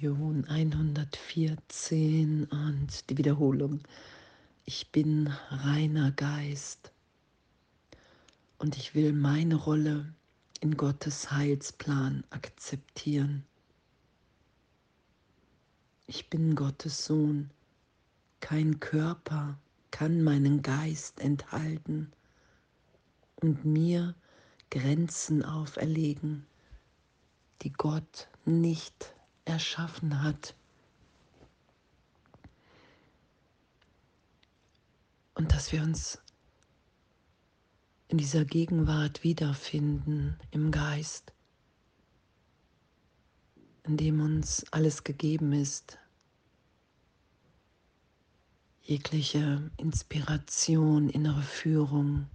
Lektion 114 und die Wiederholung. Ich bin reiner Geist und ich will meine Rolle in Gottes Heilsplan akzeptieren. Ich bin Gottes Sohn. Kein Körper kann meinen Geist enthalten und mir Grenzen auferlegen, die Gott nicht erschaffen hat. Und dass wir uns in dieser Gegenwart wiederfinden im Geist, in dem uns alles gegeben ist, jegliche Inspiration, innere Führung.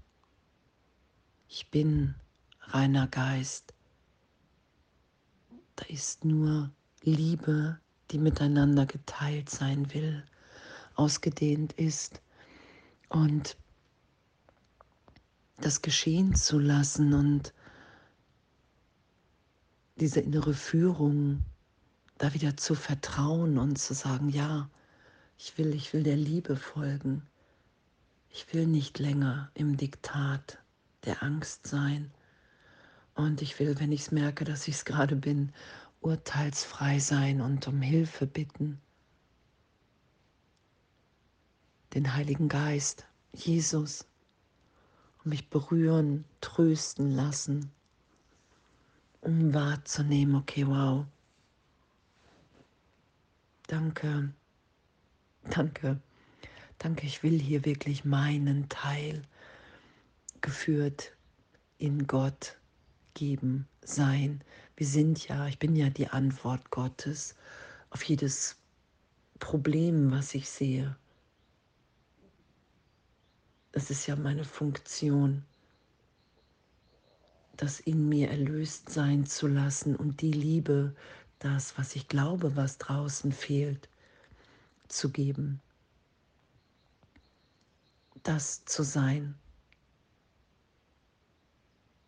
Ich bin reiner Geist. Da ist nur Liebe, die miteinander geteilt sein will, ausgedehnt ist und das geschehen zu lassen und diese innere Führung da wieder zu vertrauen und zu sagen, ja, ich will, ich will der Liebe folgen. Ich will nicht länger im Diktat der Angst sein. Und ich will, wenn ich es merke, dass ich es gerade bin, urteilsfrei sein und um Hilfe bitten. Den Heiligen Geist, Jesus, um mich berühren, trösten lassen, um wahrzunehmen, okay, wow. Danke, danke, danke, ich will hier wirklich meinen Teil geführt in Gott geben, sein. Wir sind ja, ich bin ja die Antwort Gottes auf jedes Problem, was ich sehe. Das ist ja meine Funktion, das in mir erlöst sein zu lassen und die Liebe, das, was ich glaube, was draußen fehlt, zu geben. Das zu sein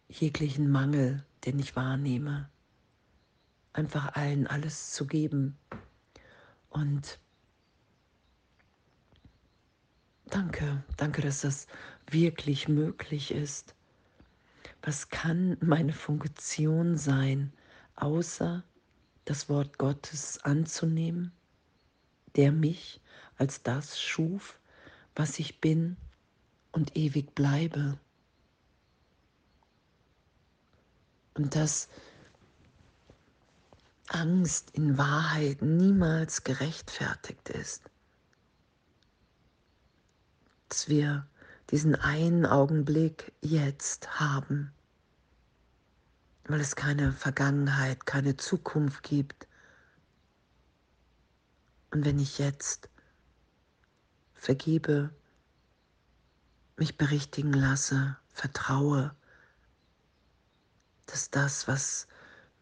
jeglichen Mangel, den ich wahrnehme, einfach allen alles zu geben. Und danke, danke, dass das wirklich möglich ist. Was kann meine Funktion sein, außer das Wort Gottes anzunehmen, der mich als das schuf, was ich bin und ewig bleibe? und dass Angst in Wahrheit niemals gerechtfertigt ist. Dass wir diesen einen Augenblick jetzt haben, weil es keine Vergangenheit, keine Zukunft gibt. Und wenn ich jetzt vergebe, mich berichtigen lasse, vertraue, dass das, was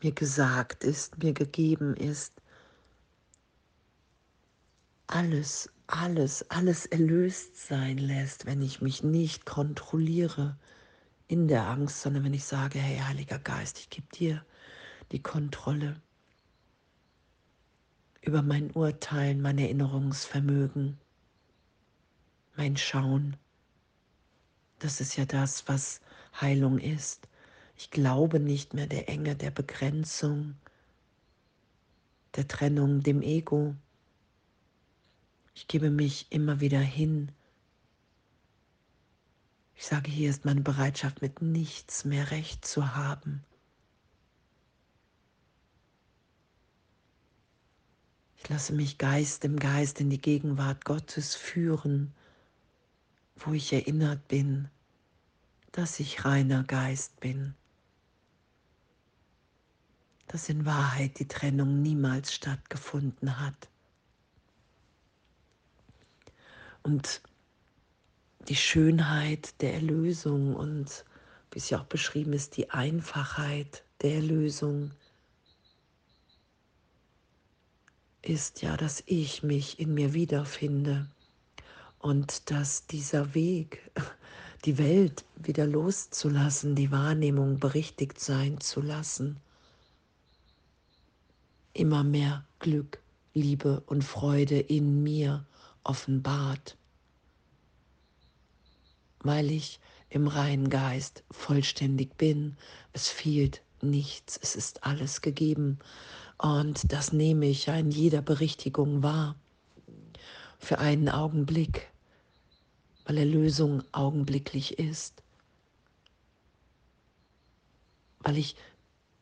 mir gesagt ist, mir gegeben ist, alles, alles, alles erlöst sein lässt, wenn ich mich nicht kontrolliere in der Angst, sondern wenn ich sage, hey Heiliger Geist, ich gebe dir die Kontrolle über mein Urteilen, mein Erinnerungsvermögen, mein Schauen. Das ist ja das, was Heilung ist. Ich glaube nicht mehr der Enge, der Begrenzung, der Trennung, dem Ego. Ich gebe mich immer wieder hin. Ich sage, hier ist meine Bereitschaft, mit nichts mehr recht zu haben. Ich lasse mich Geist im Geist in die Gegenwart Gottes führen, wo ich erinnert bin, dass ich reiner Geist bin dass in Wahrheit die Trennung niemals stattgefunden hat. Und die Schönheit der Erlösung und wie es ja auch beschrieben ist, die Einfachheit der Erlösung ist ja, dass ich mich in mir wiederfinde und dass dieser Weg, die Welt wieder loszulassen, die Wahrnehmung berichtigt sein zu lassen, immer mehr Glück, Liebe und Freude in mir offenbart, weil ich im reinen Geist vollständig bin. Es fehlt nichts, es ist alles gegeben und das nehme ich ja in jeder Berichtigung wahr. Für einen Augenblick, weil Erlösung augenblicklich ist, weil ich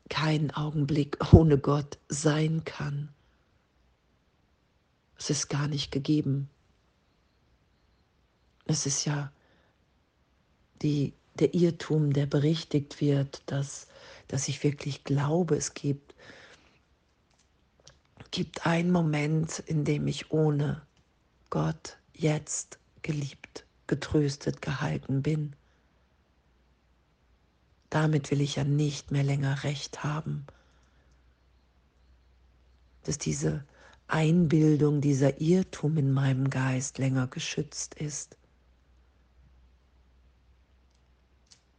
keinen Augenblick ohne Gott sein kann. Es ist gar nicht gegeben. Es ist ja die, der Irrtum, der berichtigt wird, dass, dass ich wirklich glaube, es gibt, gibt einen Moment, in dem ich ohne Gott jetzt geliebt, getröstet, gehalten bin. Damit will ich ja nicht mehr länger recht haben. Dass diese Einbildung, dieser Irrtum in meinem Geist länger geschützt ist.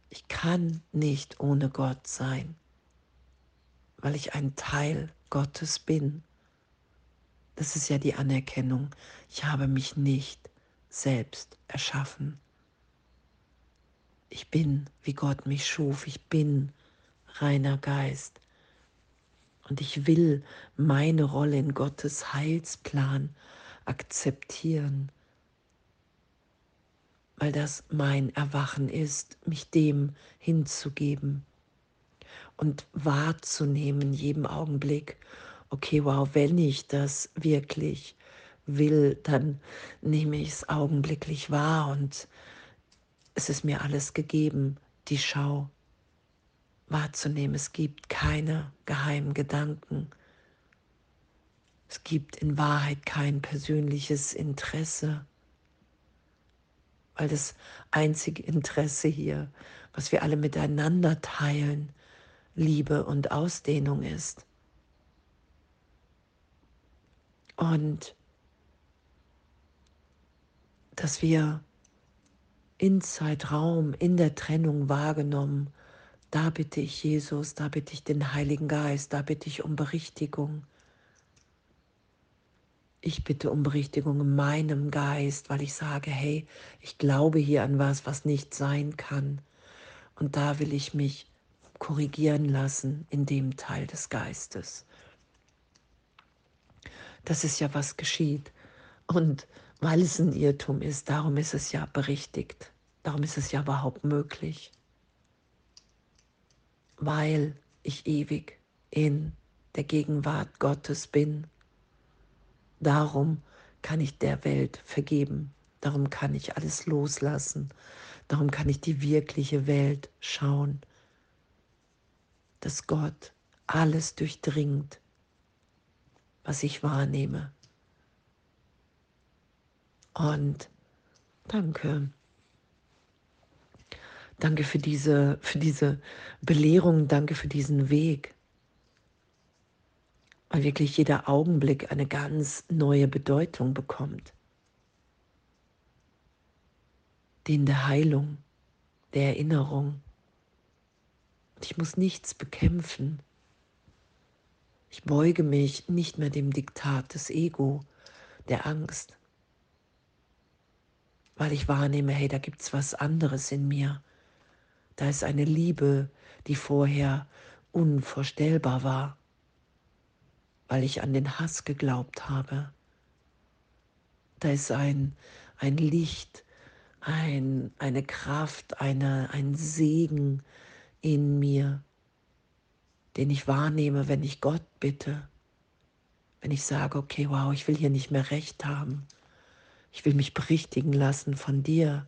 Ich kann nicht ohne Gott sein, weil ich ein Teil Gottes bin. Das ist ja die Anerkennung. Ich habe mich nicht selbst erschaffen. Ich bin, wie Gott mich schuf. Ich bin reiner Geist. Und ich will meine Rolle in Gottes Heilsplan akzeptieren, weil das mein Erwachen ist, mich dem hinzugeben und wahrzunehmen in jedem Augenblick, okay, wow, wenn ich das wirklich will, dann nehme ich es augenblicklich wahr und es ist mir alles gegeben, die Schau wahrzunehmen. Es gibt keine geheimen Gedanken. Es gibt in Wahrheit kein persönliches Interesse, weil das einzige Interesse hier, was wir alle miteinander teilen, Liebe und Ausdehnung ist. Und dass wir in Zeitraum, in der Trennung wahrgenommen da bitte ich Jesus, da bitte ich den Heiligen Geist, da bitte ich um Berichtigung. Ich bitte um Berichtigung in meinem Geist, weil ich sage, hey, ich glaube hier an was, was nicht sein kann. Und da will ich mich korrigieren lassen in dem Teil des Geistes. Das ist ja, was geschieht. Und weil es ein Irrtum ist, darum ist es ja berichtigt. Darum ist es ja überhaupt möglich weil ich ewig in der Gegenwart Gottes bin. Darum kann ich der Welt vergeben. Darum kann ich alles loslassen. Darum kann ich die wirkliche Welt schauen. Dass Gott alles durchdringt, was ich wahrnehme. Und danke. Danke für diese, für diese Belehrung, danke für diesen Weg. Weil wirklich jeder Augenblick eine ganz neue Bedeutung bekommt. Den der Heilung, der Erinnerung. Und ich muss nichts bekämpfen. Ich beuge mich nicht mehr dem Diktat des Ego, der Angst, weil ich wahrnehme, hey, da gibt es was anderes in mir. Da ist eine Liebe, die vorher unvorstellbar war, weil ich an den Hass geglaubt habe. Da ist ein, ein Licht, ein, eine Kraft, eine, ein Segen in mir, den ich wahrnehme, wenn ich Gott bitte. Wenn ich sage, okay, wow, ich will hier nicht mehr recht haben. Ich will mich berichtigen lassen von dir,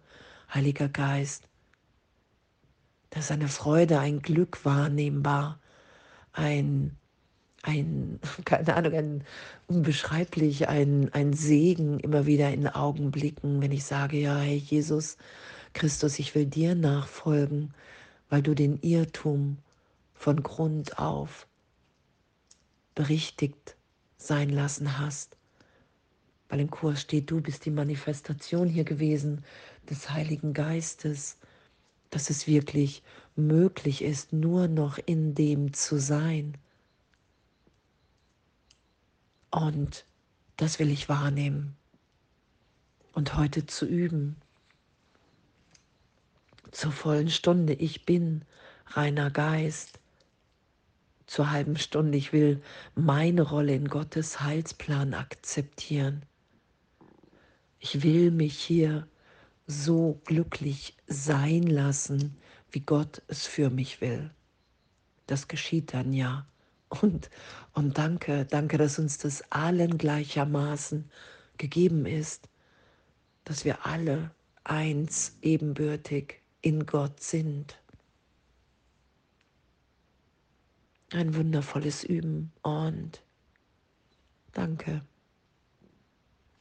Heiliger Geist. Da ist eine Freude, ein Glück wahrnehmbar, ein, ein, keine Ahnung, ein unbeschreiblich, ein, ein Segen immer wieder in Augenblicken, wenn ich sage, ja, hey Jesus Christus, ich will dir nachfolgen, weil du den Irrtum von Grund auf berichtigt sein lassen hast. Weil im Kurs steht, du bist die Manifestation hier gewesen des Heiligen Geistes dass es wirklich möglich ist, nur noch in dem zu sein. Und das will ich wahrnehmen. Und heute zu üben. Zur vollen Stunde, ich bin reiner Geist. Zur halben Stunde, ich will meine Rolle in Gottes Heilsplan akzeptieren. Ich will mich hier so glücklich sein lassen, wie Gott es für mich will. Das geschieht dann ja. Und, und danke, danke, dass uns das allen gleichermaßen gegeben ist, dass wir alle eins ebenbürtig in Gott sind. Ein wundervolles Üben und danke